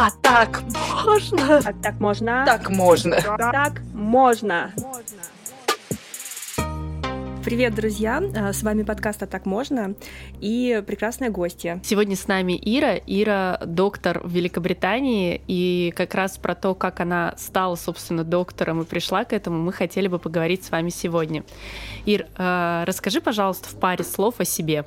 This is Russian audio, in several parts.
А так можно? А так можно? Так можно. Так можно. Привет, друзья! А, с вами подкаст «А так можно» и прекрасная гостья. Сегодня с нами Ира. Ира — доктор в Великобритании, и как раз про то, как она стала, собственно, доктором и пришла к этому, мы хотели бы поговорить с вами сегодня. Ир, а, расскажи, пожалуйста, в паре слов о себе.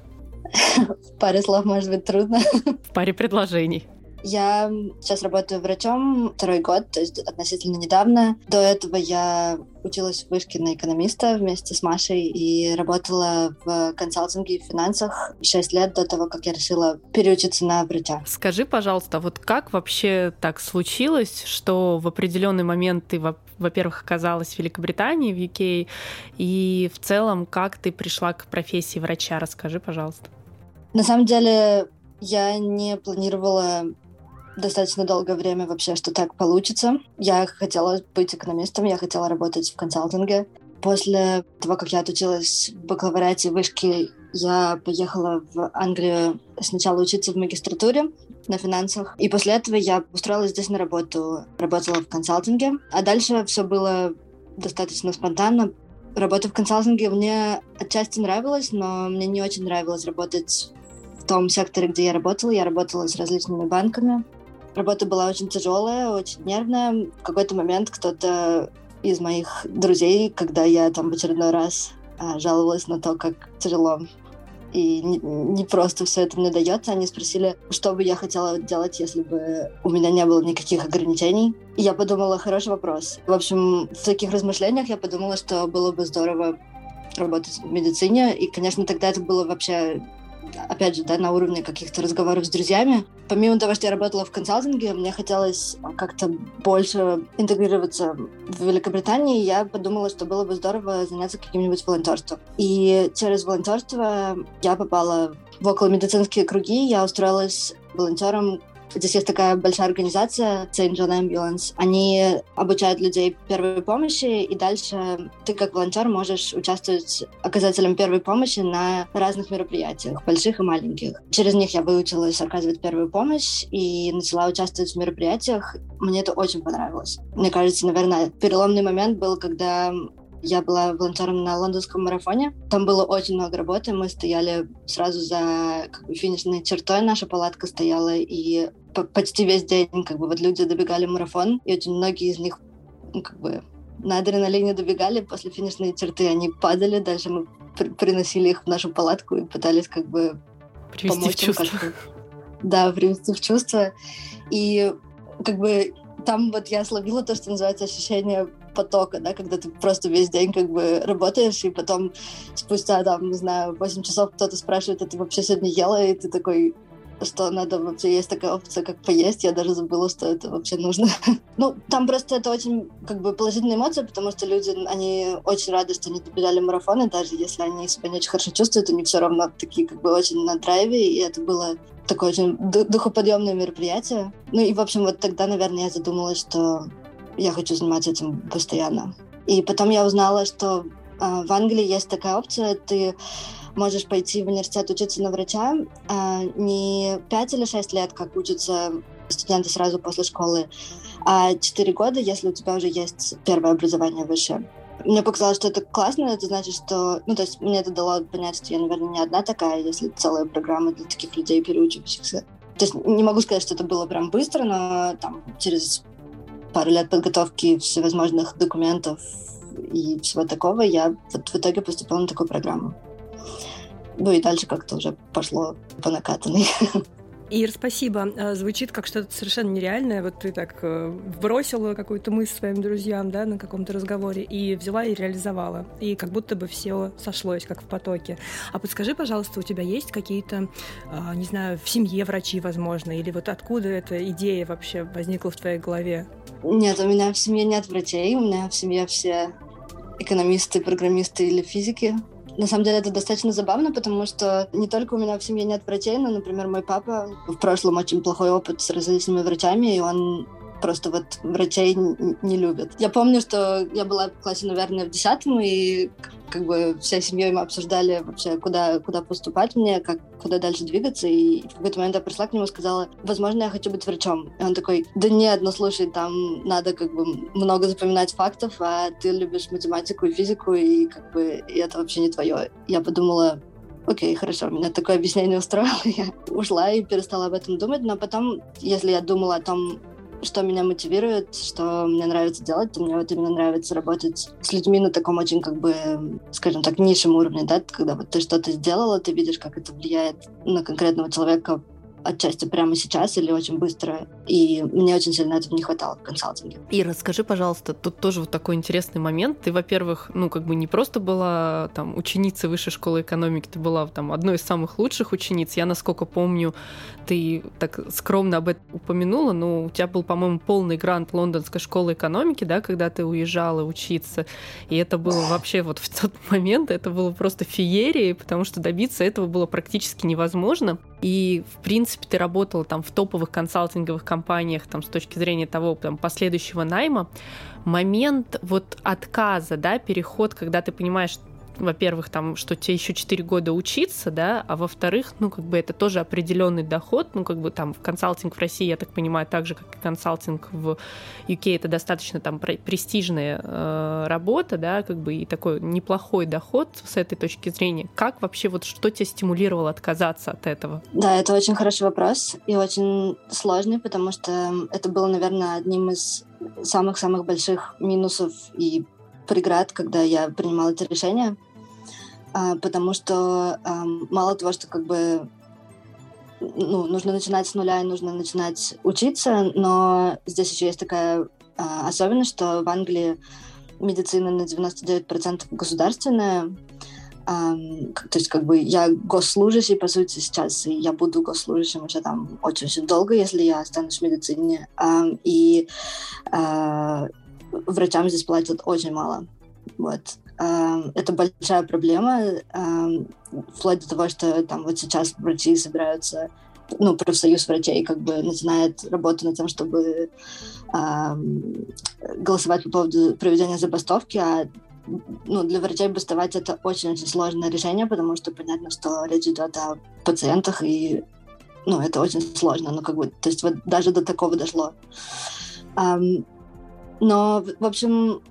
В паре слов может быть трудно. В паре предложений. Я сейчас работаю врачом второй год, то есть относительно недавно. До этого я училась в вышке на экономиста вместе с Машей и работала в консалтинге и финансах 6 лет до того, как я решила переучиться на врача. Скажи, пожалуйста, вот как вообще так случилось, что в определенный момент ты, во-первых, оказалась в Великобритании, в UK, и в целом, как ты пришла к профессии врача? Расскажи, пожалуйста. На самом деле, я не планировала достаточно долгое время вообще, что так получится. Я хотела быть экономистом, я хотела работать в консалтинге. После того, как я отучилась в бакалавриате в вышке, я поехала в Англию сначала учиться в магистратуре на финансах. И после этого я устроилась здесь на работу. Работала в консалтинге. А дальше все было достаточно спонтанно. Работа в консалтинге мне отчасти нравилась, но мне не очень нравилось работать в том секторе, где я работала. Я работала с различными банками. Работа была очень тяжелая, очень нервная. В какой-то момент кто-то из моих друзей, когда я там в очередной раз а, жаловалась на то, как тяжело и не, не просто все это мне дается. Они спросили, что бы я хотела делать, если бы у меня не было никаких ограничений. И я подумала, хороший вопрос. В общем, в таких размышлениях я подумала, что было бы здорово работать в медицине. И, конечно, тогда это было вообще опять же, да, на уровне каких-то разговоров с друзьями. Помимо того, что я работала в консалтинге, мне хотелось как-то больше интегрироваться в Великобритании. Я подумала, что было бы здорово заняться каким-нибудь волонтерством. И через волонтерство я попала в околомедицинские круги. Я устроилась волонтером Здесь есть такая большая организация St. John Ambulance. Они обучают людей первой помощи, и дальше ты как волонтер можешь участвовать оказателем первой помощи на разных мероприятиях, больших и маленьких. Через них я выучилась оказывать первую помощь и начала участвовать в мероприятиях. Мне это очень понравилось. Мне кажется, наверное, переломный момент был, когда я была волонтером на лондонском марафоне. Там было очень много работы. Мы стояли сразу за как бы, финишной чертой. Наша палатка стояла, и почти весь день как бы вот люди добегали марафон, и очень многие из них ну, как бы на адреналине добегали после финишной черты, они падали, дальше мы при приносили их в нашу палатку и пытались как бы привести помочь в чувство. Да, привести в чувство. И как бы там вот я словила то, что называется ощущение потока, да, когда ты просто весь день как бы работаешь, и потом спустя, там, не знаю, 8 часов кто-то спрашивает, а ты вообще сегодня ела, и ты такой, что надо вообще есть такая опция, как поесть. Я даже забыла, что это вообще нужно. ну, там просто это очень как бы положительная эмоция, потому что люди, они очень рады, что они добежали марафоны, даже если они себя не очень хорошо чувствуют, они все равно такие как бы очень на драйве, и это было такое очень духоподъемное мероприятие. Ну и, в общем, вот тогда, наверное, я задумалась, что я хочу заниматься этим постоянно. И потом я узнала, что э, в Англии есть такая опция, ты можешь пойти в университет учиться на врача э, не 5 или 6 лет, как учатся студенты сразу после школы, а 4 года, если у тебя уже есть первое образование высшее. Мне показалось, что это классно, это значит, что... Ну, то есть мне это дало понять, что я, наверное, не одна такая, если целая программа для таких людей, переучивающихся. То есть не могу сказать, что это было прям быстро, но там через пару лет подготовки всевозможных документов и всего такого, я вот в итоге поступила на такую программу. Ну и дальше как-то уже пошло по накатанной. Ир, спасибо. А, звучит как что-то совершенно нереальное. Вот ты так э, бросила какую-то мысль своим друзьям, да, на каком-то разговоре и взяла и реализовала. И как будто бы все сошлось, как в потоке. А подскажи, пожалуйста, у тебя есть какие-то, а, не знаю, в семье врачи, возможно, или вот откуда эта идея вообще возникла в твоей голове? Нет, у меня в семье нет врачей, у меня в семье все экономисты, программисты или физики. На самом деле это достаточно забавно, потому что не только у меня в семье нет врачей, но, например, мой папа в прошлом очень плохой опыт с различными врачами, и он просто вот врачей не любят. Я помню, что я была в классе, наверное, в десятом, и как бы всей семьей мы обсуждали вообще, куда, куда поступать мне, как, куда дальше двигаться, и в какой-то момент я пришла к нему и сказала, возможно, я хочу быть врачом. И он такой, да нет, ну слушай, там надо как бы много запоминать фактов, а ты любишь математику и физику, и как бы и это вообще не твое. Я подумала, окей, хорошо, меня такое объяснение устроило, я ушла и перестала об этом думать, но потом, если я думала о том, что меня мотивирует, что мне нравится делать, мне вот именно нравится работать с людьми на таком очень, как бы, скажем так, низшем уровне, да, когда вот ты что-то сделала, ты видишь, как это влияет на конкретного человека отчасти прямо сейчас или очень быстро. И мне очень сильно этого не хватало в консалтинге. И расскажи, пожалуйста, тут тоже вот такой интересный момент. Ты, во-первых, ну, как бы не просто была там ученицей высшей школы экономики, ты была там одной из самых лучших учениц. Я, насколько помню, ты так скромно об этом упомянула, но у тебя был, по-моему, полный грант Лондонской школы экономики, да, когда ты уезжала учиться. И это было вообще вот в тот момент, это было просто феерия, потому что добиться этого было практически невозможно. И, в принципе, ты работала там в топовых консалтинговых компаниях там, с точки зрения того там, последующего найма. Момент вот отказа, да, переход, когда ты понимаешь, во-первых, там, что тебе еще 4 года учиться, да, а во-вторых, ну, как бы это тоже определенный доход, ну, как бы там консалтинг в России, я так понимаю, так же, как и консалтинг в UK, это достаточно там престижная э, работа, да, как бы и такой неплохой доход с этой точки зрения. Как вообще, вот что тебя стимулировало отказаться от этого? Да, это очень хороший вопрос и очень сложный, потому что это было, наверное, одним из самых-самых больших минусов и преград, когда я принимала это решение, потому что мало того, что как бы ну, нужно начинать с нуля и нужно начинать учиться, но здесь еще есть такая а, особенность, что в Англии медицина на 99% государственная, то есть как бы я госслужащий, по сути, сейчас, и я буду госслужащим еще там очень-очень долго, если я останусь в медицине. И а, врачам здесь платят очень мало. Вот. Это большая проблема, вплоть до того, что там вот сейчас врачи собираются, ну, профсоюз врачей как бы начинает работу над тем, чтобы голосовать по поводу проведения забастовки, а ну, для врачей бастовать это очень-очень сложное решение, потому что понятно, что речь идет о пациентах, и ну, это очень сложно, ну, как бы, то есть вот даже до такого дошло. Но, в общем,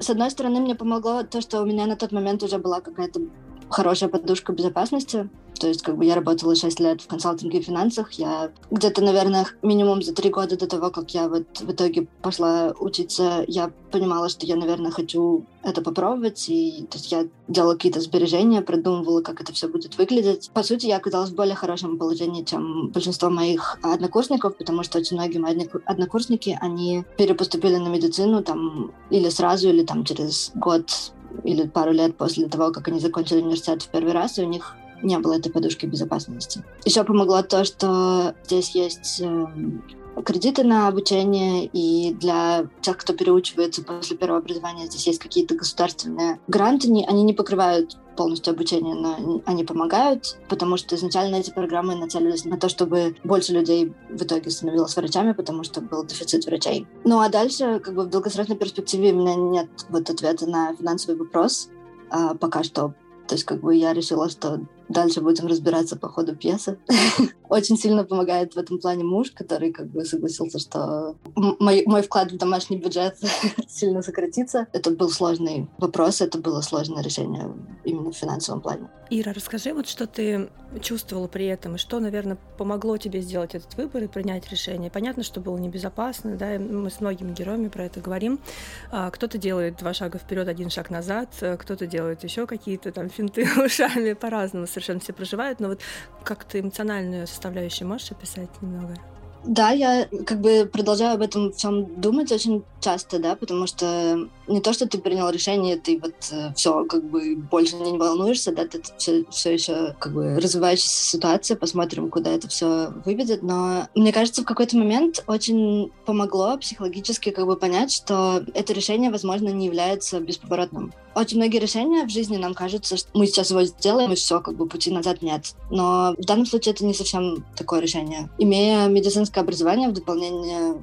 с одной стороны, мне помогло то, что у меня на тот момент уже была какая-то хорошая подушка безопасности. То есть, как бы я работала 6 лет в консалтинге и финансах. Я где-то, наверное, минимум за три года до того, как я вот в итоге пошла учиться, я понимала, что я, наверное, хочу это попробовать. И то есть я делала какие-то сбережения, продумывала, как это все будет выглядеть. По сути, я оказалась в более хорошем положении, чем большинство моих однокурсников, потому что очень многие мои однокурсники, они перепоступили на медицину там или сразу, или там через год или пару лет после того, как они закончили университет в первый раз, и у них не было этой подушки безопасности. Еще помогло то, что здесь есть эм, кредиты на обучение, и для тех, кто переучивается после первого образования, здесь есть какие-то государственные гранты, они не покрывают полностью обучение, но они помогают, потому что изначально эти программы нацелились на то, чтобы больше людей в итоге становилось врачами, потому что был дефицит врачей. Ну а дальше, как бы в долгосрочной перспективе у меня нет вот ответа на финансовый вопрос, а, пока что. То есть как бы я решила, что Дальше будем разбираться по ходу пьесы. Очень сильно помогает в этом плане муж, который как бы согласился, что мой, мой вклад в домашний бюджет сильно сократится. Это был сложный вопрос, это было сложное решение именно в финансовом плане. Ира, расскажи, вот что ты чувствовала при этом, и что, наверное, помогло тебе сделать этот выбор и принять решение. Понятно, что было небезопасно, да, мы с многими героями про это говорим. А, кто-то делает два шага вперед, один шаг назад, кто-то делает еще какие-то там финты ушами по-разному совершенно все проживают, но вот как ты эмоциональную составляющую можешь описать немного? Да, я как бы продолжаю об этом всем думать очень часто, да, потому что не то, что ты принял решение, ты вот э, все, как бы больше не волнуешься, да, это все, все еще как бы развивающаяся ситуация, посмотрим, куда это все выведет, но мне кажется, в какой-то момент очень помогло психологически как бы понять, что это решение, возможно, не является бесповоротным. Очень многие решения в жизни нам кажутся, что мы сейчас его сделаем, и все, как бы пути назад нет. Но в данном случае это не совсем такое решение. Имея медицинское образование в дополнение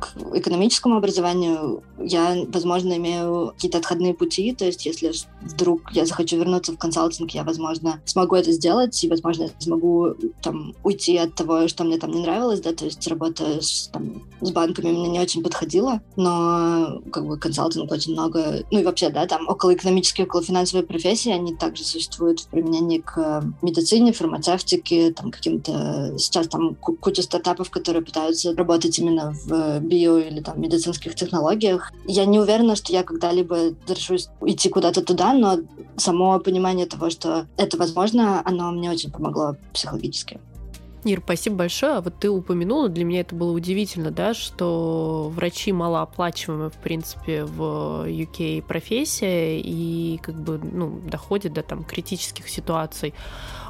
к экономическому образованию я, возможно, имею какие-то отходные пути, то есть если вдруг я захочу вернуться в консалтинг, я, возможно, смогу это сделать, и, возможно, смогу там уйти от того, что мне там не нравилось, да, то есть работа с, там, с банками мне не очень подходила, но как бы консалтинг очень много, ну и вообще, да, там около экономические, около финансовой профессии, они также существуют в применении к медицине, фармацевтике, там каким-то, сейчас там куча стартапов, которые пытаются работать именно в био или там медицинских технологиях. Я не уверена, что я когда-либо решусь идти куда-то туда, но само понимание того, что это возможно, оно мне очень помогло психологически. Ир, спасибо большое. А вот ты упомянула, для меня это было удивительно, да, что врачи малооплачиваемые, в принципе, в UK профессия и как бы, ну, доходит до там критических ситуаций.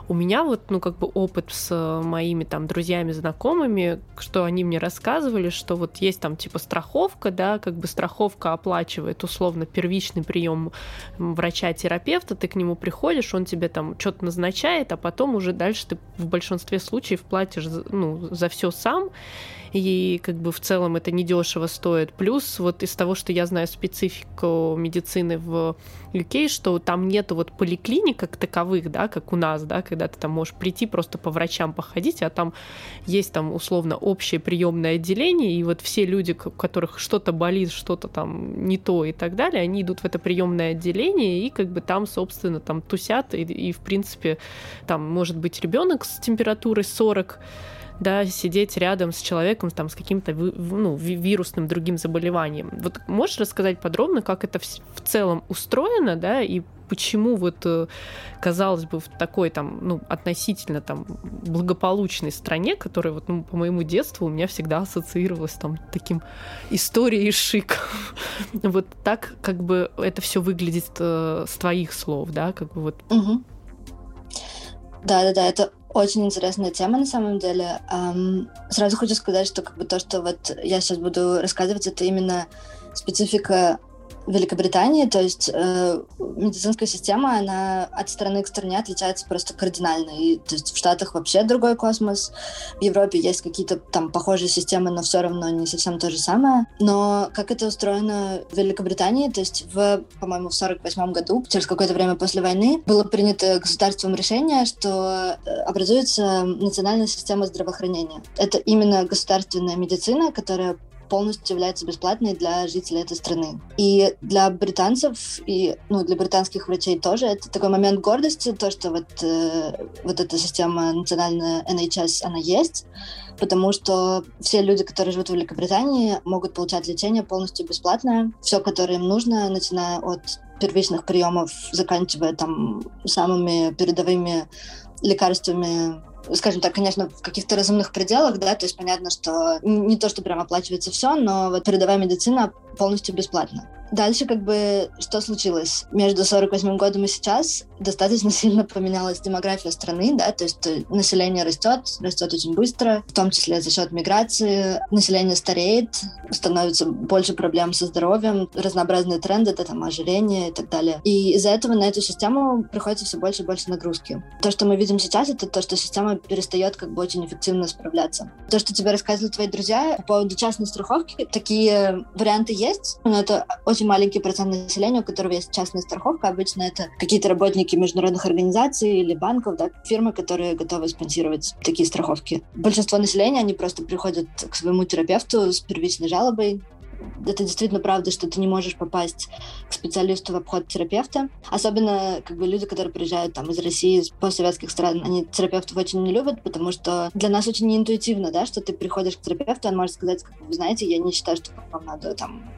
У меня вот, ну, как бы опыт с э, моими там друзьями, знакомыми, что они мне рассказывали, что вот есть там типа страховка, да, как бы страховка оплачивает условно первичный прием врача-терапевта, ты к нему приходишь, он тебе там что-то назначает, а потом уже дальше ты в большинстве случаев платишь, ну, за все сам, и как бы в целом это недешево стоит. Плюс вот из того, что я знаю специфику медицины в UK, что там нету вот поликлиник как таковых, да, как у нас, да, когда ты там можешь прийти просто по врачам походить, а там есть там условно общее приемное отделение, и вот все люди, у которых что-то болит, что-то там не то и так далее, они идут в это приемное отделение и как бы там, собственно, там тусят, и, и в принципе там может быть ребенок с температурой 40, да, сидеть рядом с человеком там, с каким-то ну, вирусным другим заболеванием. Вот можешь рассказать подробно, как это в, целом устроено, да, и почему вот, э, казалось бы, в такой там, ну, относительно там благополучной стране, которая вот, ну, по моему детству у меня всегда ассоциировалась там таким историей шик. вот так как бы это все выглядит э, с твоих слов, да, как бы вот. Да, да, да, это очень интересная тема на самом деле. Um, сразу хочу сказать, что как бы то, что вот я сейчас буду рассказывать, это именно специфика Великобритании, то есть э, медицинская система, она от страны к стране отличается просто кардинально. И, то есть в Штатах вообще другой космос, в Европе есть какие-то там похожие системы, но все равно не совсем то же самое. Но как это устроено в Великобритании, то есть в, по-моему, в 48 году, через какое-то время после войны, было принято государством решение, что э, образуется национальная система здравоохранения. Это именно государственная медицина, которая полностью является бесплатной для жителей этой страны. И для британцев, и ну, для британских врачей тоже это такой момент гордости, то, что вот, э, вот эта система национальная NHS, она есть, потому что все люди, которые живут в Великобритании, могут получать лечение полностью бесплатное, все, которое им нужно, начиная от первичных приемов, заканчивая там самыми передовыми лекарствами скажем так, конечно, в каких-то разумных пределах, да, то есть понятно, что не то, что прям оплачивается все, но вот передовая медицина полностью бесплатно. Дальше как бы что случилось? Между 48 годом и сейчас достаточно сильно поменялась демография страны, да, то есть э, население растет, растет очень быстро, в том числе за счет миграции, население стареет, становится больше проблем со здоровьем, разнообразные тренды, да, там ожирение и так далее. И из-за этого на эту систему приходится все больше и больше нагрузки. То, что мы видим сейчас, это то, что система перестает как бы очень эффективно справляться. То, что тебе рассказывали твои друзья по поводу частной страховки, такие варианты есть, но это очень маленький процент населения, у которого есть частная страховка. Обычно это какие-то работники международных организаций или банков, да, фирмы, которые готовы спонсировать такие страховки. Большинство населения, они просто приходят к своему терапевту с первичной жалобой, это действительно правда, что ты не можешь попасть к специалисту в обход терапевта. Особенно как бы люди, которые приезжают там из России, из постсоветских стран, они терапевтов очень не любят, потому что для нас очень неинтуитивно, да, что ты приходишь к терапевту, он может сказать, как, вы знаете, я не считаю, что вам надо там...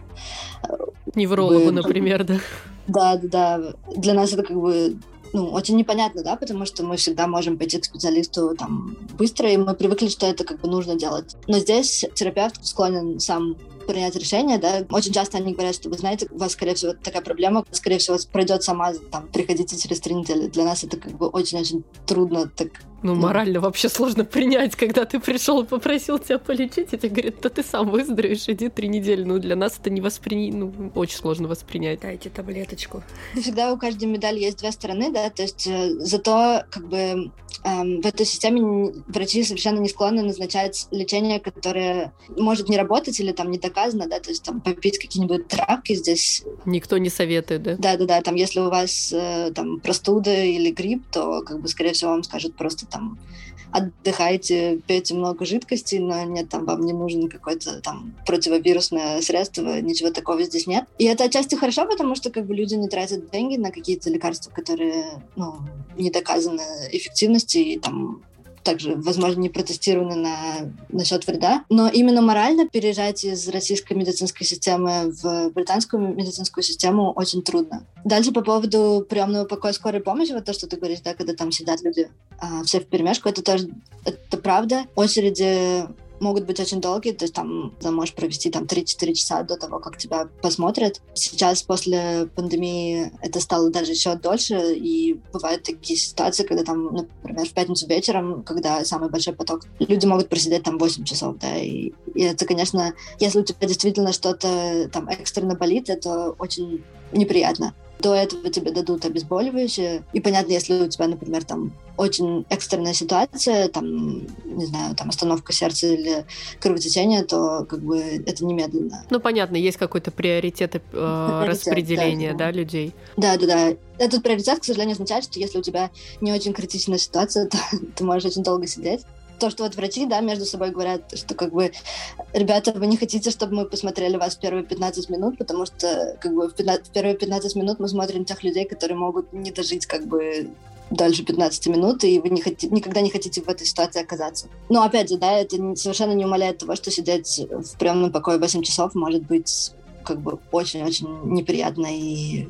Неврологу, бы, например, да? Да, да, да. Для нас это как бы ну, очень непонятно, да, потому что мы всегда можем пойти к специалисту там быстро, и мы привыкли, что это как бы нужно делать. Но здесь терапевт склонен сам принять решение, да. Очень часто они говорят, что вы знаете, у вас, скорее всего, такая проблема, скорее всего, пройдет сама, там, приходите через три недели. Для нас это как бы очень-очень трудно так Ну, морально вообще сложно принять, когда ты пришел и попросил тебя полечить, и тебе говорят, да ты сам выздоровеешь, иди три недели. Ну, для нас это не воспринять, ну, очень сложно воспринять. Дайте таблеточку. Всегда у каждой медали есть две стороны, да, то есть э, зато как бы эм, в этой системе врачи совершенно не склонны назначать лечение, которое может не работать или там не доказано, да, то есть там попить какие-нибудь травки здесь. Никто не советует, да? Да-да-да, там если у вас э, там простуда или грипп, то как бы скорее всего вам скажут просто там отдыхайте, пейте много жидкости, но нет, там вам не нужен какое-то там противовирусное средство, ничего такого здесь нет. И это отчасти хорошо, потому что как бы люди не тратят деньги на какие-то лекарства, которые ну, не доказаны эффективности и там также, возможно, не протестированы на, насчет вреда. Но именно морально переезжать из российской медицинской системы в британскую медицинскую систему очень трудно. Дальше по поводу приемного покоя скорой помощи, вот то, что ты говоришь, да, когда там сидят люди а, все в перемешку, это тоже это правда. Очереди могут быть очень долгие, то есть там ты можешь провести там 3-4 часа до того, как тебя посмотрят. Сейчас после пандемии это стало даже еще дольше, и бывают такие ситуации, когда там, например, в пятницу вечером, когда самый большой поток, люди могут просидеть там 8 часов, да, и, и это, конечно, если у тебя действительно что-то там экстренно болит, это очень неприятно. До этого тебе дадут обезболивающее. И понятно, если у тебя, например, там очень экстренная ситуация, там, не знаю, там остановка сердца или кровотечение, то как бы это немедленно. Ну, понятно, есть какой-то приоритет, э, приоритет распределения, да, да, людей. Да, да, да. Этот приоритет, к сожалению, означает, что если у тебя не очень критичная ситуация, то ты можешь очень долго сидеть то, что вот врачи, да, между собой говорят, что как бы, ребята, вы не хотите, чтобы мы посмотрели вас первые 15 минут, потому что как бы в, 15, в первые 15 минут мы смотрим тех людей, которые могут не дожить как бы дальше 15 минут, и вы не хотите, никогда не хотите в этой ситуации оказаться. Но опять же, да, это совершенно не умаляет того, что сидеть в приемном покое 8 часов может быть как бы очень-очень неприятно и...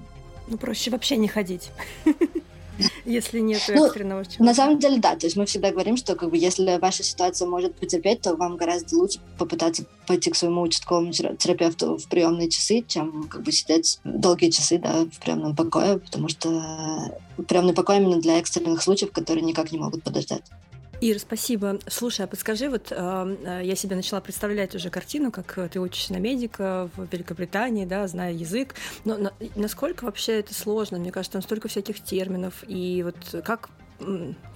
Ну, проще вообще не ходить. если нет ну, экстренного чего. На самом деле, да. То есть мы всегда говорим, что как бы, если ваша ситуация может потерпеть, то вам гораздо лучше попытаться пойти к своему участковому терапевту в приемные часы, чем как бы сидеть долгие часы да, в приемном покое, потому что приемный покой именно для экстренных случаев, которые никак не могут подождать. Ир, спасибо. Слушай, а подскажи, вот э, я себе начала представлять уже картину, как ты учишься на медика в Великобритании, да, зная язык, но на, насколько вообще это сложно? Мне кажется, там столько всяких терминов, и вот как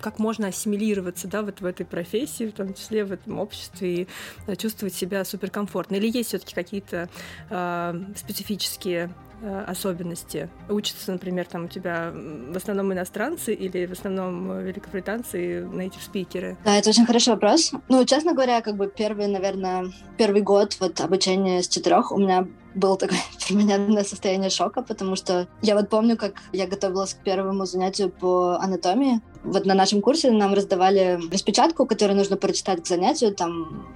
как можно ассимилироваться да, вот в этой профессии, в том числе в этом обществе, и э, чувствовать себя суперкомфортно? Или есть все-таки какие-то э, специфические Э, особенности? Учатся, например, там у тебя в основном иностранцы или в основном э, великобританцы и native спикеры? Да, это очень хороший вопрос. Ну, честно говоря, как бы первый, наверное, первый год вот обучения с четырех у меня был такое перманентное состояние шока, потому что я вот помню, как я готовилась к первому занятию по анатомии. Вот на нашем курсе нам раздавали распечатку, которую нужно прочитать к занятию, там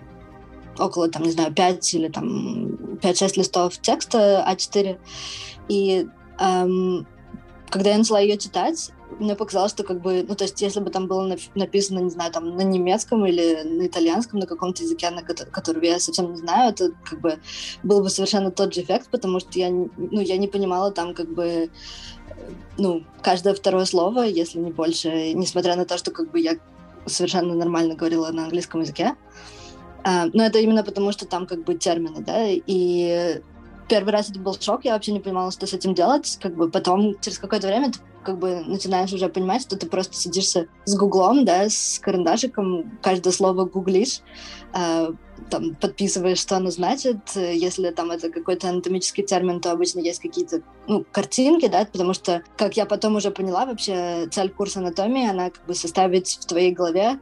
около, там, не знаю, 5 или там 5-6 листов текста А4. И эм, когда я начала ее читать, мне показалось, что как бы, ну, то есть, если бы там было написано, не знаю, там, на немецком или на итальянском, на каком-то языке, на который я совсем не знаю, это как бы был бы совершенно тот же эффект, потому что я, ну, я не понимала там как бы, ну, каждое второе слово, если не больше, несмотря на то, что как бы я совершенно нормально говорила на английском языке. А, но это именно потому, что там как бы термины, да, и первый раз это был шок, я вообще не понимала, что с этим делать, как бы потом через какое-то время ты как бы начинаешь уже понимать, что ты просто сидишься с гуглом, да, с карандашиком, каждое слово гуглишь, э, там, подписываешь, что оно значит. Если там это какой-то анатомический термин, то обычно есть какие-то, ну, картинки, да, потому что, как я потом уже поняла, вообще цель курса анатомии, она как бы составить в твоей голове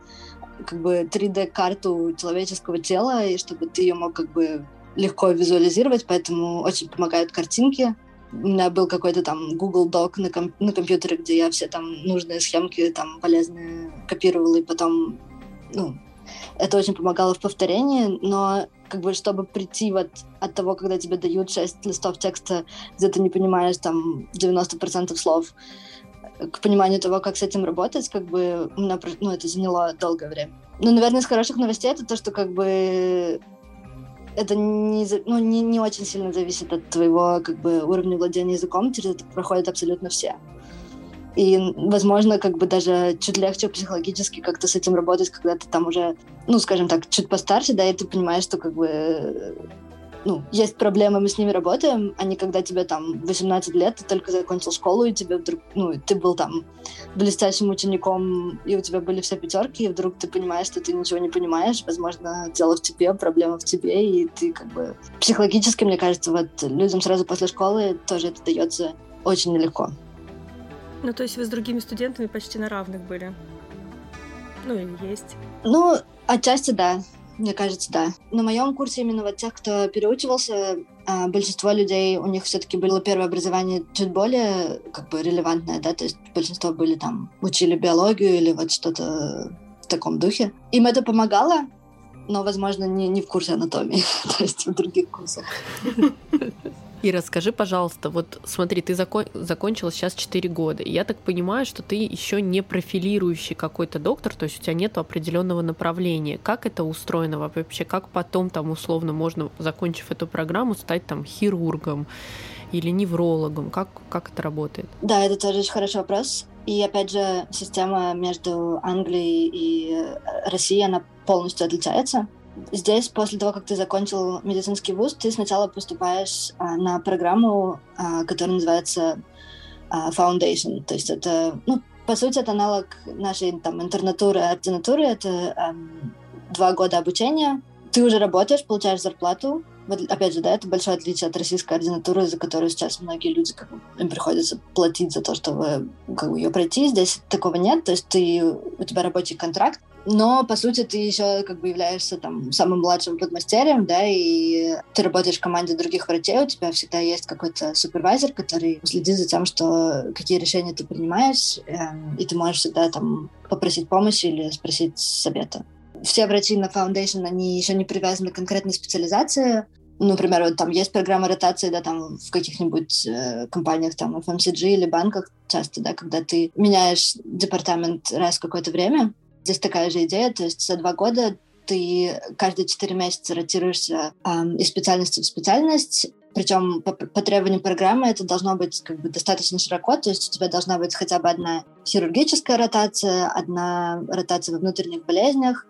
как бы 3D-карту человеческого тела, и чтобы ты ее мог как бы легко визуализировать, поэтому очень помогают картинки. У меня был какой-то там Google Doc на, ком- на компьютере, где я все там нужные схемки там полезные копировала, и потом, ну, это очень помогало в повторении, но как бы чтобы прийти вот от того, когда тебе дают 6 листов текста, где ты не понимаешь там 90% слов, к пониманию того, как с этим работать, как бы у меня, ну, это заняло долгое время. Ну, наверное, из хороших новостей это то, что как бы это не, ну, не, не очень сильно зависит от твоего как бы уровня владения языком, через это проходят абсолютно все. И, возможно, как бы даже чуть легче психологически как-то с этим работать, когда ты там уже, ну, скажем так, чуть постарше, да, и ты понимаешь, что как бы ну, есть проблемы, мы с ними работаем, а не когда тебе там 18 лет, ты только закончил школу, и тебе вдруг, ну, ты был там блестящим учеником, и у тебя были все пятерки, и вдруг ты понимаешь, что ты ничего не понимаешь, возможно, дело в тебе, проблема в тебе, и ты как бы психологически, мне кажется, вот людям сразу после школы тоже это дается очень нелегко. Ну, то есть вы с другими студентами почти на равных были? Ну, или есть? Ну, отчасти да. Мне кажется, да. На моем курсе именно вот тех, кто переучивался, а, большинство людей, у них все-таки было первое образование чуть более как бы релевантное, да, то есть большинство были там, учили биологию или вот что-то в таком духе. Им это помогало, но, возможно, не, не в курсе анатомии, то есть в других курсах. И расскажи, пожалуйста, вот смотри, ты закон... закончила сейчас 4 года, и я так понимаю, что ты еще не профилирующий какой-то доктор, то есть у тебя нет определенного направления. Как это устроено вообще? Как потом там условно можно, закончив эту программу, стать там хирургом или неврологом? Как, как это работает? Да, это тоже очень хороший вопрос. И опять же, система между Англией и Россией, она полностью отличается. Здесь, после того, как ты закончил медицинский вуз, ты сначала поступаешь а, на программу, а, которая называется а, Foundation. То есть это, ну, по сути, это аналог нашей там интернатуры, ординатуры. Это а, два года обучения. Ты уже работаешь, получаешь зарплату. Вот, опять же, да, это большое отличие от российской ординатуры, за которую сейчас многие люди, как им приходится платить за то, чтобы как ее пройти. Здесь такого нет. То есть ты, у тебя рабочий контракт, но, по сути, ты еще как бы являешься там самым младшим подмастерьем, да, и ты работаешь в команде других врачей, у тебя всегда есть какой-то супервайзер, который следит за тем, что какие решения ты принимаешь, э, и ты можешь всегда там попросить помощи или спросить совета. Все врачи на Foundation, они еще не привязаны к конкретной специализации, ну, например, вот там есть программа ротации, да, там в каких-нибудь э, компаниях, там, FMCG или банках часто, да, когда ты меняешь департамент раз в какое-то время, Здесь такая же идея, то есть за два года ты каждые четыре месяца ротируешься э, из специальности в специальность, причем по, по требованию программы это должно быть как бы достаточно широко, то есть у тебя должна быть хотя бы одна хирургическая ротация, одна ротация во внутренних болезнях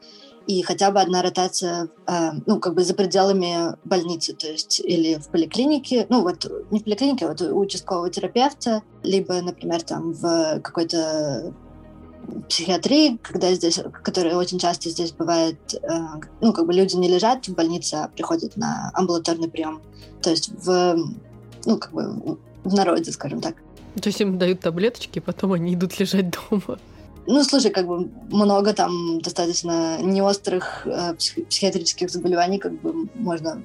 и хотя бы одна ротация, э, ну, как бы за пределами больницы, то есть или в поликлинике, ну, вот не в поликлинике, а вот у участкового терапевта, либо, например, там в какой-то психиатрии, когда здесь, которая очень часто здесь бывает, э, ну, как бы люди не лежат в больнице, а приходят на амбулаторный прием. То есть в, ну, как бы в народе, скажем так. То есть им дают таблеточки, потом они идут лежать дома. Ну, слушай, как бы много там достаточно неострых э, психиатрических заболеваний, как бы можно,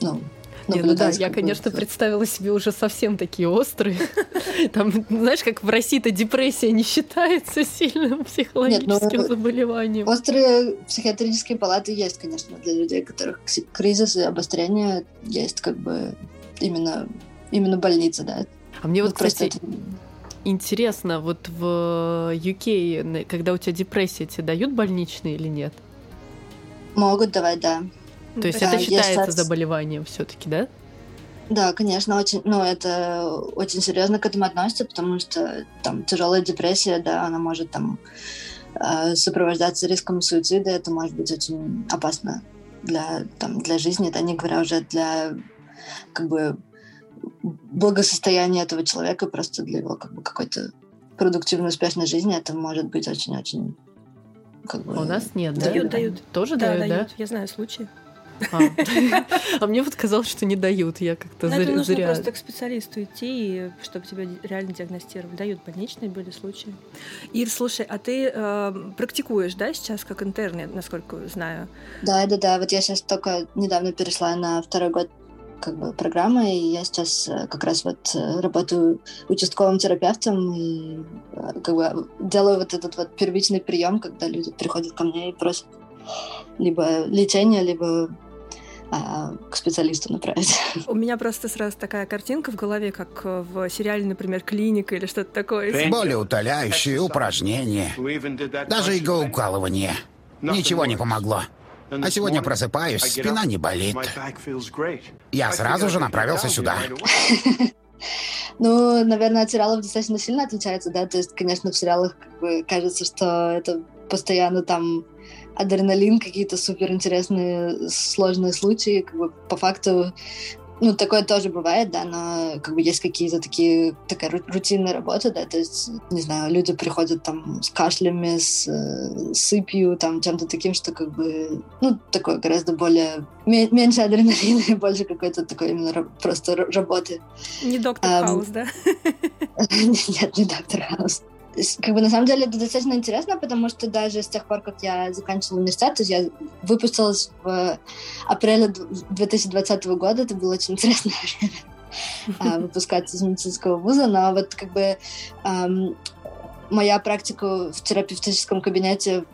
ну, не, ну да, я, конечно, представила себе уже совсем такие острые. Там, знаешь, как в России-то депрессия не считается сильным психологическим Нет, ну, заболеванием. Острые психиатрические палаты есть, конечно, для людей, у которых кризис и обострение есть как бы именно, имно больница, да. А мне вот, кстати, это... интересно, вот в UK, когда у тебя депрессия, тебе дают больничные или нет? Могут давать, да. То есть да, это считается сейчас... заболеванием все-таки, да? Да, конечно, очень, ну, это очень серьезно к этому относится, потому что там тяжелая депрессия, да, она может там э, сопровождаться риском суицида, это может быть очень опасно для, там, для жизни, да, не говоря уже для как бы благосостояния этого человека, просто для его как бы какой-то продуктивной, успешной жизни, это может быть очень-очень как бы... А у нас нет, да? Дают, дают. Тоже да, дают, дают, да? Я знаю случаи. А. а мне вот казалось, что не дают. Я как-то зря. Это нужно просто к специалисту идти, чтобы тебя реально диагностировали. Дают больничные были случаи. Ир, слушай, а ты э, практикуешь, да, сейчас как интерн, насколько знаю? Да, да, да. Вот я сейчас только недавно перешла на второй год как бы программы, и я сейчас э, как раз вот э, работаю участковым терапевтом и как бы делаю вот этот вот первичный прием, когда люди приходят ко мне и просят либо лечение, либо а, к специалисту направить. У меня просто сразу такая картинка в голове, как в сериале, например, «Клиника» или что-то такое. Более утоляющие упражнения, даже иглоукалывание. Ничего не помогло. А сегодня просыпаюсь, спина не болит. Я сразу же направился сюда. Ну, наверное, от сериалов достаточно сильно отличается, да, то есть, конечно, в сериалах как бы кажется, что это постоянно там адреналин, какие-то суперинтересные сложные случаи, как бы по факту ну, такое тоже бывает, да, но как бы есть какие-то такие, такая рутинная работа, да, то есть, не знаю, люди приходят там с кашлями, с э, сыпью, там, чем-то таким, что как бы, ну, такое гораздо более, меньше адреналина и больше какой-то такой именно просто работы. Не доктор Хаус, да? Нет, не доктор Хаус как бы на самом деле это достаточно интересно, потому что даже с тех пор, как я заканчивала университет, то есть я выпустилась в апреле 2020 года, это было очень интересное время а, выпускаться из медицинского вуза, но вот как бы моя практика в терапевтическом кабинете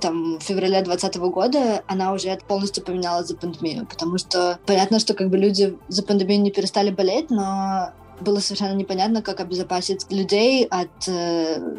там, в феврале 2020 года, она уже полностью поменялась за пандемию, потому что понятно, что как бы люди за пандемию не перестали болеть, но было совершенно непонятно, как обезопасить людей от э,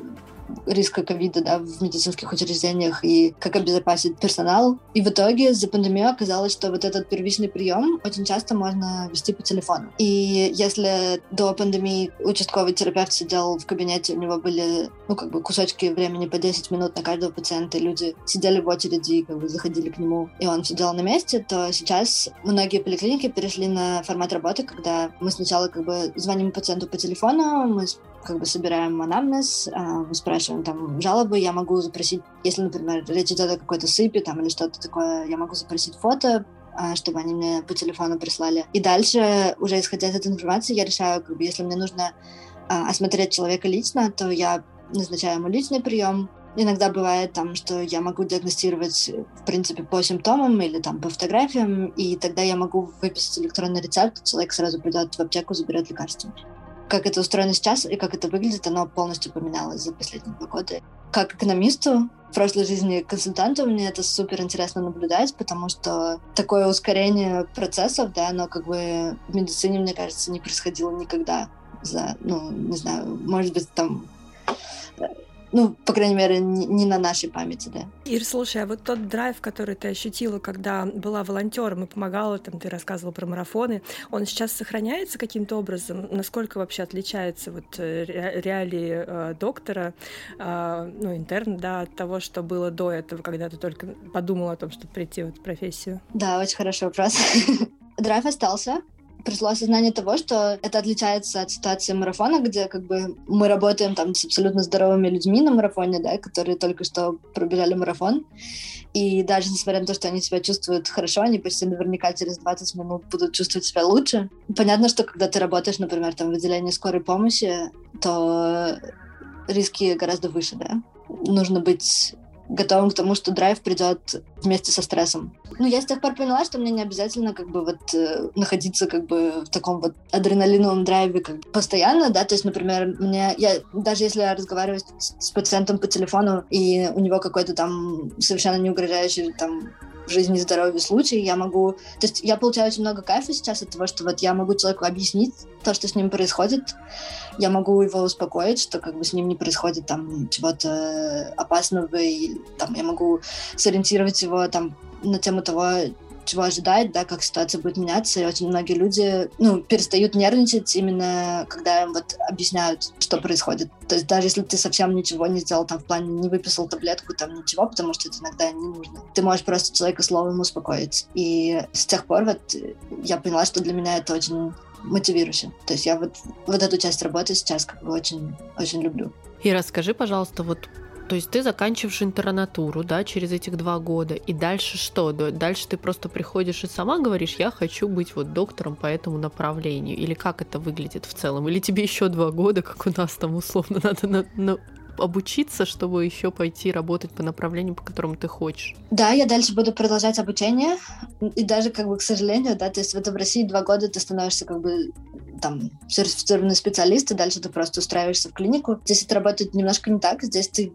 риска ковида да, в медицинских учреждениях и как обезопасить персонал. И в итоге за пандемию оказалось, что вот этот первичный прием очень часто можно вести по телефону. И если до пандемии участковый терапевт сидел в кабинете, у него были ну, как бы кусочки времени по 10 минут на каждого пациента, люди сидели в очереди и как бы заходили к нему, и он сидел на месте, то сейчас многие поликлиники перешли на формат работы, когда мы сначала как бы звоним пациенту по телефону, мы как бы собираем анамнез, а, мы спрашиваем там жалобы, я могу запросить, если, например, речь идет о какой-то сыпи там или что-то такое, я могу запросить фото, а, чтобы они мне по телефону прислали. И дальше, уже исходя из этой информации, я решаю, как бы, если мне нужно а, осмотреть человека лично, то я назначаю ему личный прием. Иногда бывает там, что я могу диагностировать, в принципе, по симптомам или там по фотографиям, и тогда я могу выписать электронный рецепт, человек сразу придет в аптеку, заберет лекарство как это устроено сейчас и как это выглядит, оно полностью поменялось за последние два года. Как экономисту, в прошлой жизни консультанту, мне это супер интересно наблюдать, потому что такое ускорение процессов, да, оно как бы в медицине, мне кажется, не происходило никогда за, ну, не знаю, может быть, там ну, по крайней мере, не, не на нашей памяти, да. Ир, слушай, а вот тот драйв, который ты ощутила, когда была волонтером и помогала, там, ты рассказывала про марафоны, он сейчас сохраняется каким-то образом? Насколько вообще отличается вот э, реалии э, доктора, э, ну, интерна, да, от того, что было до этого, когда ты только подумала о том, чтобы прийти в эту профессию? Да, очень хороший вопрос. Драйв остался, пришло осознание того, что это отличается от ситуации марафона, где как бы мы работаем там с абсолютно здоровыми людьми на марафоне, да, которые только что пробежали марафон. И даже несмотря на то, что они себя чувствуют хорошо, они почти наверняка через 20 минут будут чувствовать себя лучше. Понятно, что когда ты работаешь, например, там в отделении скорой помощи, то риски гораздо выше, да. Нужно быть готовым к тому, что драйв придет вместе со стрессом. Ну, я с тех пор поняла, что мне не обязательно как бы вот э, находиться как бы в таком вот адреналиновом драйве как бы постоянно, да, то есть, например, мне, я, даже если я разговариваю с, с пациентом по телефону, и у него какой-то там совершенно не угрожающий там жизни и здоровье случай, я могу... То есть я получаю очень много кайфа сейчас от того, что вот я могу человеку объяснить то, что с ним происходит, я могу его успокоить, что как бы с ним не происходит там чего-то опасного, и там я могу сориентировать его там на тему того, чего ожидать, да, как ситуация будет меняться, и очень многие люди, ну, перестают нервничать именно, когда им вот объясняют, что происходит. То есть даже если ты совсем ничего не сделал, там, в плане не выписал таблетку, там, ничего, потому что это иногда не нужно. Ты можешь просто человека словом успокоить. И с тех пор вот я поняла, что для меня это очень мотивирующе. То есть я вот, вот эту часть работы сейчас как бы очень, очень люблю. И расскажи, пожалуйста, вот то есть ты заканчиваешь интернатуру, да, через этих два года, и дальше что? Дальше ты просто приходишь и сама говоришь, я хочу быть вот доктором по этому направлению, или как это выглядит в целом? Или тебе еще два года, как у нас там условно, надо на, на, обучиться, чтобы еще пойти работать по направлению, по которому ты хочешь? Да, я дальше буду продолжать обучение. И даже, как бы, к сожалению, да, то есть в этом России два года ты становишься, как бы, там, сертифицированный специалист, и дальше ты просто устраиваешься в клинику. Здесь это работает немножко не так. Здесь ты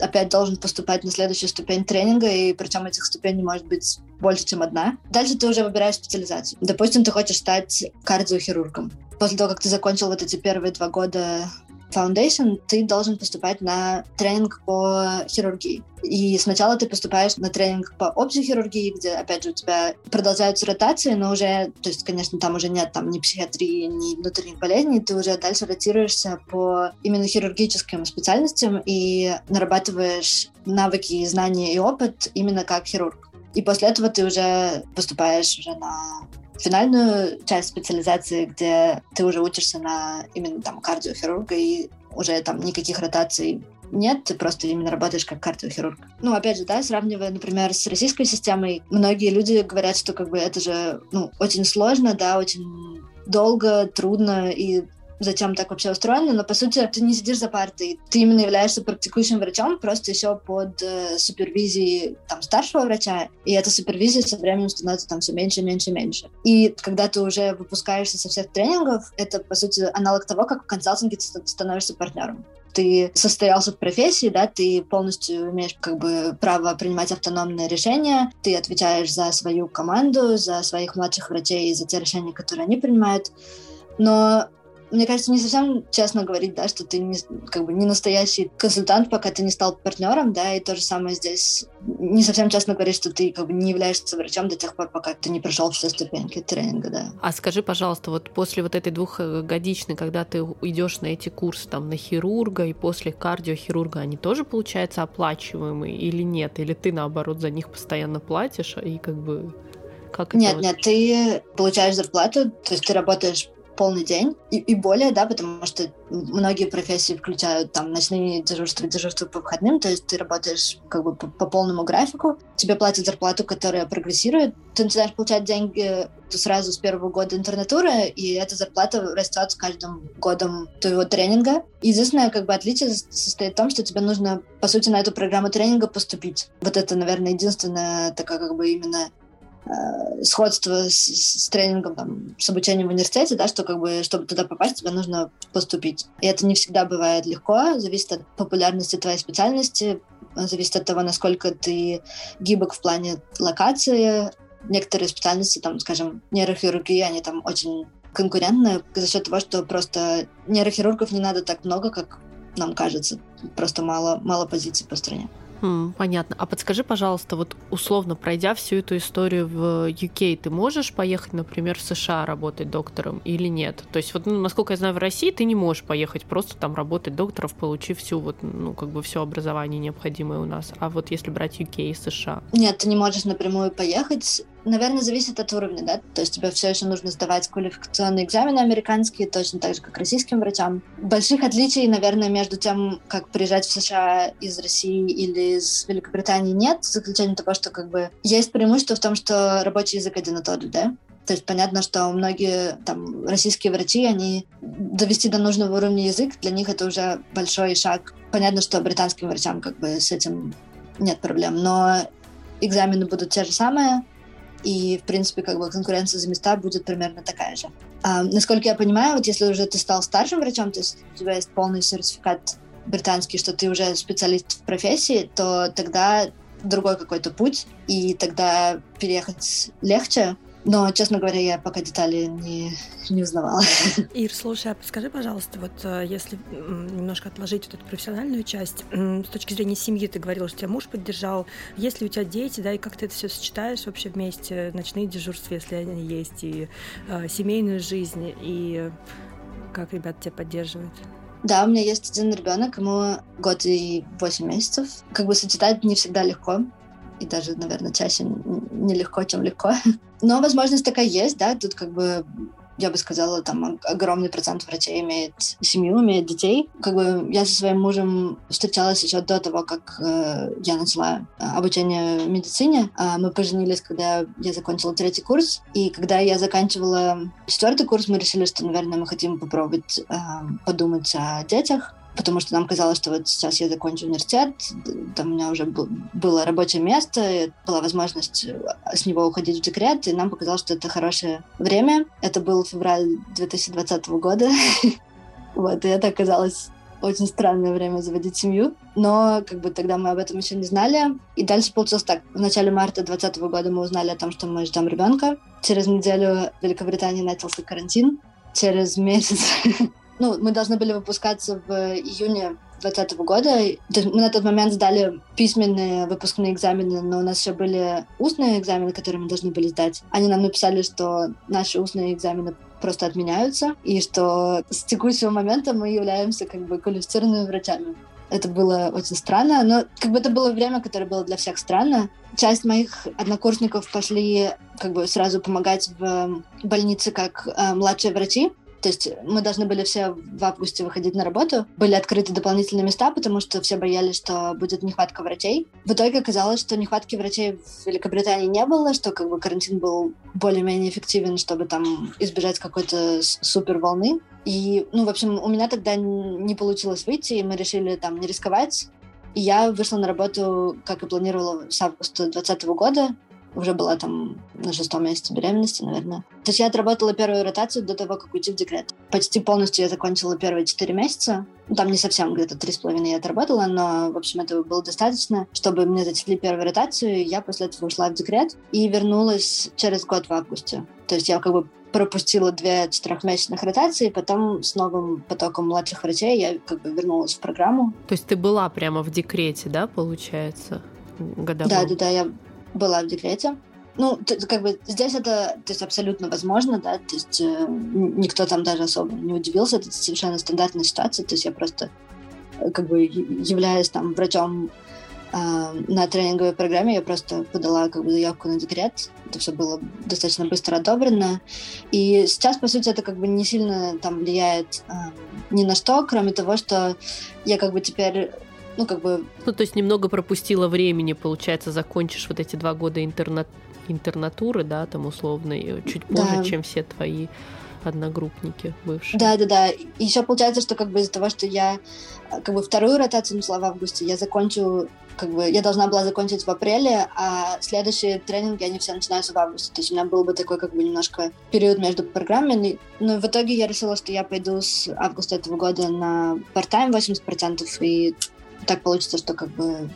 опять должен поступать на следующую ступень тренинга, и причем этих ступеней может быть больше, чем одна. Дальше ты уже выбираешь специализацию. Допустим, ты хочешь стать кардиохирургом. После того, как ты закончил вот эти первые два года Foundation, ты должен поступать на тренинг по хирургии. И сначала ты поступаешь на тренинг по общей хирургии, где, опять же, у тебя продолжаются ротации, но уже, то есть, конечно, там уже нет там ни психиатрии, ни внутренних болезней, ты уже дальше ротируешься по именно хирургическим специальностям и нарабатываешь навыки, знания и опыт именно как хирург. И после этого ты уже поступаешь уже на финальную часть специализации, где ты уже учишься на именно там кардиохирурга и уже там никаких ротаций нет, ты просто именно работаешь как кардиохирург. Ну, опять же, да, сравнивая, например, с российской системой, многие люди говорят, что как бы это же, ну, очень сложно, да, очень долго, трудно, и зачем так вообще устроено, но по сути ты не сидишь за партой, ты именно являешься практикующим врачом, просто еще под э, супервизией там старшего врача, и эта супервизия со временем становится там все меньше, меньше, меньше. И когда ты уже выпускаешься со всех тренингов, это по сути аналог того, как в консалтинге ты становишься партнером ты состоялся в профессии, да, ты полностью имеешь как бы право принимать автономные решения, ты отвечаешь за свою команду, за своих младших врачей и за те решения, которые они принимают. Но мне кажется, не совсем честно говорить, да, что ты не, как бы не настоящий консультант, пока ты не стал партнером, да, и то же самое здесь. Не совсем честно говорить, что ты как бы не являешься врачом до тех пор, пока ты не прошел все ступеньки тренинга, да. А скажи, пожалуйста, вот после вот этой двухгодичной, когда ты идешь на эти курсы там на хирурга и после кардиохирурга, они тоже, получается, оплачиваемые или нет? Или ты, наоборот, за них постоянно платишь и как бы как нет, это нет, ты получаешь зарплату, то есть ты работаешь полный день и, и более, да, потому что многие профессии включают там ночные дежурства, дежурства по выходным, то есть ты работаешь как бы по, по полному графику, тебе платят зарплату, которая прогрессирует, ты начинаешь получать деньги сразу с первого года интернатуры, и эта зарплата растет с каждым годом твоего тренинга. Единственное как бы отличие состоит в том, что тебе нужно, по сути, на эту программу тренинга поступить. Вот это, наверное, единственная такая как бы именно э, сходство с, с тренингом, там, с обучением в университете, да, что как бы, чтобы туда попасть, тебе нужно поступить. И это не всегда бывает легко, зависит от популярности твоей специальности, зависит от того, насколько ты гибок в плане локации. Некоторые специальности, там, скажем, нейрохирургии, они там очень конкурентные за счет того, что просто нейрохирургов не надо так много, как нам кажется. Просто мало, мало позиций по стране. Хм, понятно. А подскажи, пожалуйста, вот условно пройдя всю эту историю в UK, ты можешь поехать, например, в США работать доктором или нет? То есть вот, ну, насколько я знаю, в России ты не можешь поехать просто там работать доктором, получив всю вот, ну, как бы все образование необходимое у нас. А вот если брать UK и США? Нет, ты не можешь напрямую поехать. Наверное, зависит от уровня, да? То есть тебе все еще нужно сдавать квалификационные экзамены американские, точно так же, как российским врачам. Больших отличий, наверное, между тем, как приезжать в США из России или из Великобритании нет, за исключением того, что как бы есть преимущество в том, что рабочий язык один и тот же, да? То есть понятно, что многие там российские врачи, они довести до нужного уровня язык, для них это уже большой шаг. Понятно, что британским врачам как бы с этим нет проблем, но экзамены будут те же самые, и, в принципе, как бы конкуренция за места будет примерно такая же. А, насколько я понимаю, вот если уже ты стал старшим врачом, то есть у тебя есть полный сертификат британский, что ты уже специалист в профессии, то тогда другой какой-то путь, и тогда переехать легче, но, честно говоря, я пока детали не, не узнавала. Ир, слушай, а скажи, пожалуйста, вот э, если немножко отложить вот эту профессиональную часть, с точки зрения семьи ты говорила, что тебя муж поддержал. Есть ли у тебя дети, да, и как ты это все сочетаешь вообще вместе, ночные дежурства, если они есть, и э, семейную жизнь, и как ребята тебя поддерживают? Да, у меня есть один ребенок, ему год и восемь месяцев. Как бы сочетать не всегда легко и даже, наверное, чаще нелегко, чем легко. Но возможность такая есть, да, тут как бы я бы сказала, там огромный процент врачей имеет семью, имеет детей. Как бы я со своим мужем встречалась еще до того, как э, я начала э, обучение в медицине. Э, мы поженились, когда я закончила третий курс. И когда я заканчивала четвертый курс, мы решили, что, наверное, мы хотим попробовать э, подумать о детях потому что нам казалось, что вот сейчас я закончу университет, там у меня уже было рабочее место, была возможность э, с него уходить в декрет, и нам показалось, что это хорошее время. Это был февраль 2020 года. вот, и это оказалось очень странное время заводить семью, но как бы тогда мы об этом еще не знали. И дальше получилось так. В начале марта 2020 года мы узнали о том, что мы ждем ребенка. Через неделю в Великобритании начался карантин. Через месяц ну, мы должны были выпускаться в июне 2020 года. мы на тот момент сдали письменные выпускные экзамены, но у нас еще были устные экзамены, которые мы должны были сдать. Они нам написали, что наши устные экзамены просто отменяются, и что с текущего момента мы являемся как бы квалифицированными врачами. Это было очень странно, но как бы это было время, которое было для всех странно. Часть моих однокурсников пошли как бы сразу помогать в больнице как э, младшие врачи, то есть мы должны были все в августе выходить на работу. Были открыты дополнительные места, потому что все боялись, что будет нехватка врачей. В итоге оказалось, что нехватки врачей в Великобритании не было, что как бы карантин был более-менее эффективен, чтобы там избежать какой-то супер волны. И, ну, в общем, у меня тогда не получилось выйти, и мы решили там не рисковать. И я вышла на работу, как и планировала, с августа 2020 года уже была там на шестом месяце беременности, наверное. То есть я отработала первую ротацию до того, как уйти в декрет. Почти полностью я закончила первые четыре месяца. Ну, там не совсем, где-то три с половиной я отработала, но, в общем, этого было достаточно, чтобы мне зачислили первую ротацию. Я после этого ушла в декрет и вернулась через год в августе. То есть я как бы пропустила две четырехмесячных ротации, потом с новым потоком младших врачей я как бы вернулась в программу. То есть ты была прямо в декрете, да, получается? Годовом? Да, да, да, я была в декрете. Ну, как бы здесь это то есть, абсолютно возможно, да, то есть э, никто там даже особо не удивился, это совершенно стандартная ситуация, то есть я просто э, как бы являясь там врачом э, на тренинговой программе, я просто подала как бы заявку на декрет, это все было достаточно быстро одобрено, и сейчас, по сути, это как бы не сильно там влияет э, ни на что, кроме того, что я как бы теперь ну, как бы... Ну, то есть немного пропустила времени, получается, закончишь вот эти два года интернат... интернатуры, да, там условно, чуть позже, да. чем все твои одногруппники бывшие. Да, да, да. И еще получается, что как бы из-за того, что я как бы вторую ротацию начала в августе, я закончу как бы я должна была закончить в апреле, а следующие тренинги, они все начинаются в августе. То есть у меня был бы такой как бы немножко период между программами. Но в итоге я решила, что я пойду с августа этого года на part-time 80%, и так получится, что как бы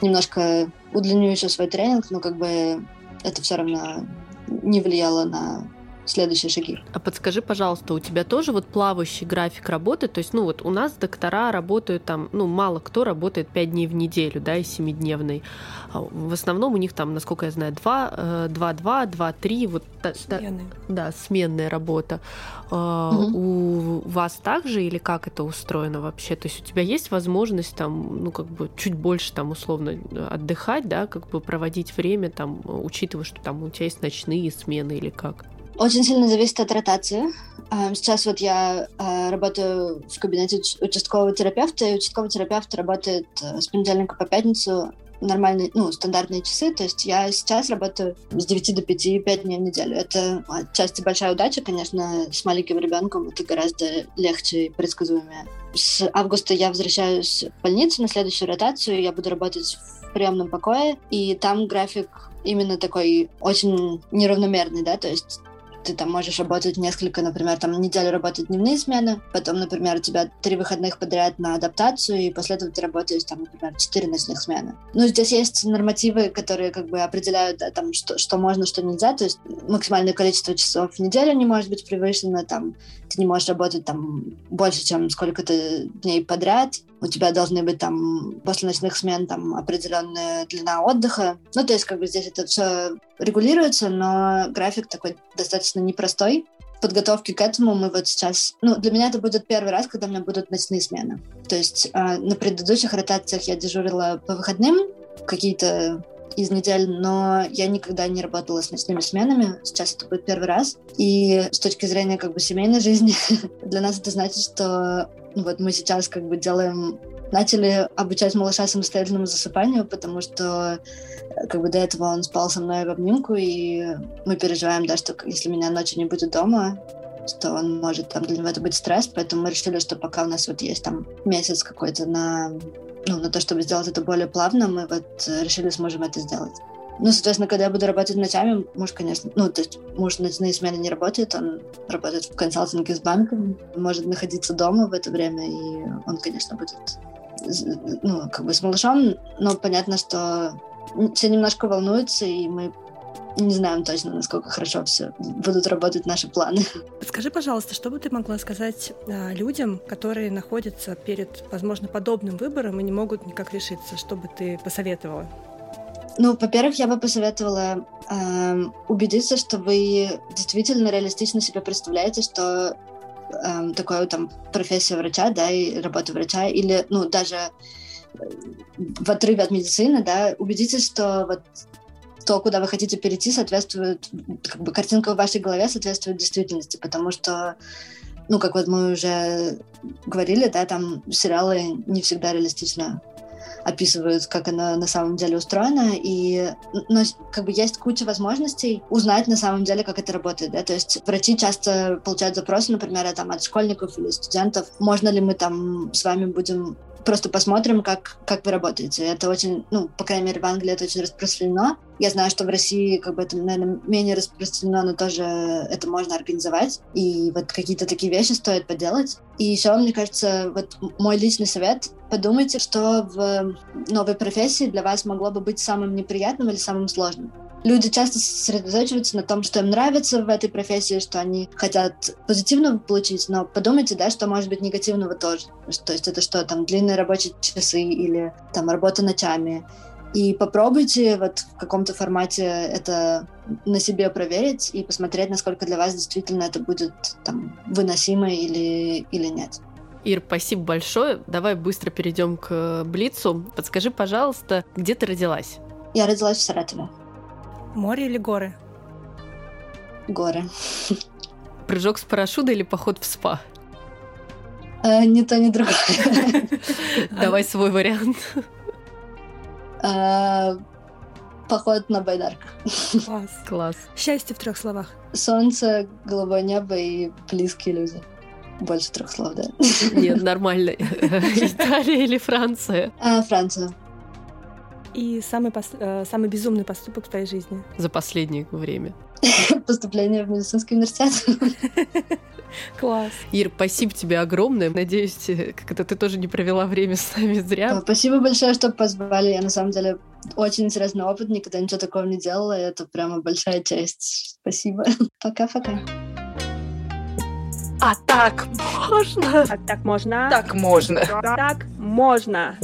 немножко удлиню еще свой тренинг, но как бы это все равно не влияло на следующие шаги. А подскажи, пожалуйста, у тебя тоже вот плавающий график работы? То есть, ну вот у нас доктора работают там, ну мало кто работает 5 дней в неделю, да, и 7-дневный. А в основном у них там, насколько я знаю, 2, 2, 2, 2, 3, вот Смены. Да, сменная работа. Угу. У вас также или как это устроено вообще? То есть у тебя есть возможность там, ну как бы чуть больше там условно отдыхать, да, как бы проводить время там, учитывая, что там у тебя есть ночные смены или как? Очень сильно зависит от ротации. Сейчас вот я а, работаю в кабинете участкового терапевта, и участковый терапевт работает э, с понедельника по пятницу нормальные, ну, стандартные часы. То есть я сейчас работаю с 9 до 5, 5 дней в неделю. Это отчасти большая удача, конечно, с маленьким ребенком это гораздо легче и предсказуемее. С августа я возвращаюсь в больницу на следующую ротацию, я буду работать в приемном покое, и там график именно такой очень неравномерный, да, то есть ты там можешь работать несколько, например, там неделю работать дневные смены, потом, например, у тебя три выходных подряд на адаптацию, и после этого ты работаешь там, например, четыре ночных смены. Ну, здесь есть нормативы, которые как бы определяют, да, там, что, что можно, что нельзя, то есть максимальное количество часов в неделю не может быть превышено, там, ты не можешь работать там больше, чем сколько-то дней подряд, у тебя должны быть там после ночных смен там определенная длина отдыха. Ну, то есть как бы здесь это все регулируется, но график такой достаточно непростой. В подготовке к этому мы вот сейчас... Ну, для меня это будет первый раз, когда у меня будут ночные смены. То есть э, на предыдущих ротациях я дежурила по выходным, какие-то из недель, но я никогда не работала с ночными сменами. Сейчас это будет первый раз. И с точки зрения как бы семейной жизни, для нас это значит, что ну, вот мы сейчас как бы делаем начали обучать малыша самостоятельному засыпанию, потому что как бы до этого он спал со мной в обнимку, и мы переживаем, да, что если меня ночью не будет дома, что он может там для него это быть стресс, поэтому мы решили, что пока у нас вот есть там месяц какой-то на ну, на то, чтобы сделать это более плавно, мы вот э, решили с мужем это сделать. Ну, соответственно, когда я буду работать ночами, муж, конечно, ну, то есть муж ночные смены не работает, он работает в консалтинге с банком, может находиться дома в это время, и он, конечно, будет, ну, как бы с малышом, но понятно, что все немножко волнуются, и мы не знаем точно, насколько хорошо все будут работать наши планы. Скажи, пожалуйста, что бы ты могла сказать а, людям, которые находятся перед, возможно, подобным выбором и не могут никак решиться? Что бы ты посоветовала? Ну, во-первых, я бы посоветовала э, убедиться, что вы действительно реалистично себе представляете, что э, такое там профессия врача, да, и работа врача, или, ну, даже э, в отрыве от медицины, да, убедитесь, что вот то, куда вы хотите перейти, соответствует, как бы картинка в вашей голове соответствует действительности, потому что, ну, как вот мы уже говорили, да, там сериалы не всегда реалистично описывают, как она на самом деле устроена, и но как бы есть куча возможностей узнать на самом деле, как это работает, да, то есть врачи часто получают запросы, например, там от школьников или студентов, можно ли мы там с вами будем просто посмотрим, как, как вы работаете. Это очень, ну, по крайней мере, в Англии это очень распространено. Я знаю, что в России как бы это, наверное, менее распространено, но тоже это можно организовать. И вот какие-то такие вещи стоит поделать. И еще, мне кажется, вот мой личный совет — подумайте, что в новой профессии для вас могло бы быть самым неприятным или самым сложным люди часто сосредоточиваются на том, что им нравится в этой профессии, что они хотят позитивного получить, но подумайте, да, что может быть негативного тоже. То есть это что, там, длинные рабочие часы или там работа ночами. И попробуйте вот в каком-то формате это на себе проверить и посмотреть, насколько для вас действительно это будет там выносимо или, или нет. Ир, спасибо большое. Давай быстро перейдем к Блицу. Подскажи, пожалуйста, где ты родилась? Я родилась в Саратове. Море или горы? Горы. Прыжок с парашюта или поход в спа? А, ни то, ни другое. Давай свой вариант. А, поход на байдарках. Класс. Класс. Счастье в трех словах. Солнце, голубое небо и близкие люди. Больше трех слов, да? Нет, нормально. Италия или Франция? А, Франция. И самый, пос... Э, самый безумный поступок в твоей жизни? За последнее время. Поступление в медицинский университет. Класс. Ир, спасибо тебе огромное. Надеюсь, э, как это ты тоже не провела время с нами зря. Спасибо большое, что позвали. Я на самом деле очень интересный опыт, никогда ничего такого не делала. И это прямо большая честь. Спасибо. Пока-пока. А так можно? А так можно? Так можно. Так можно.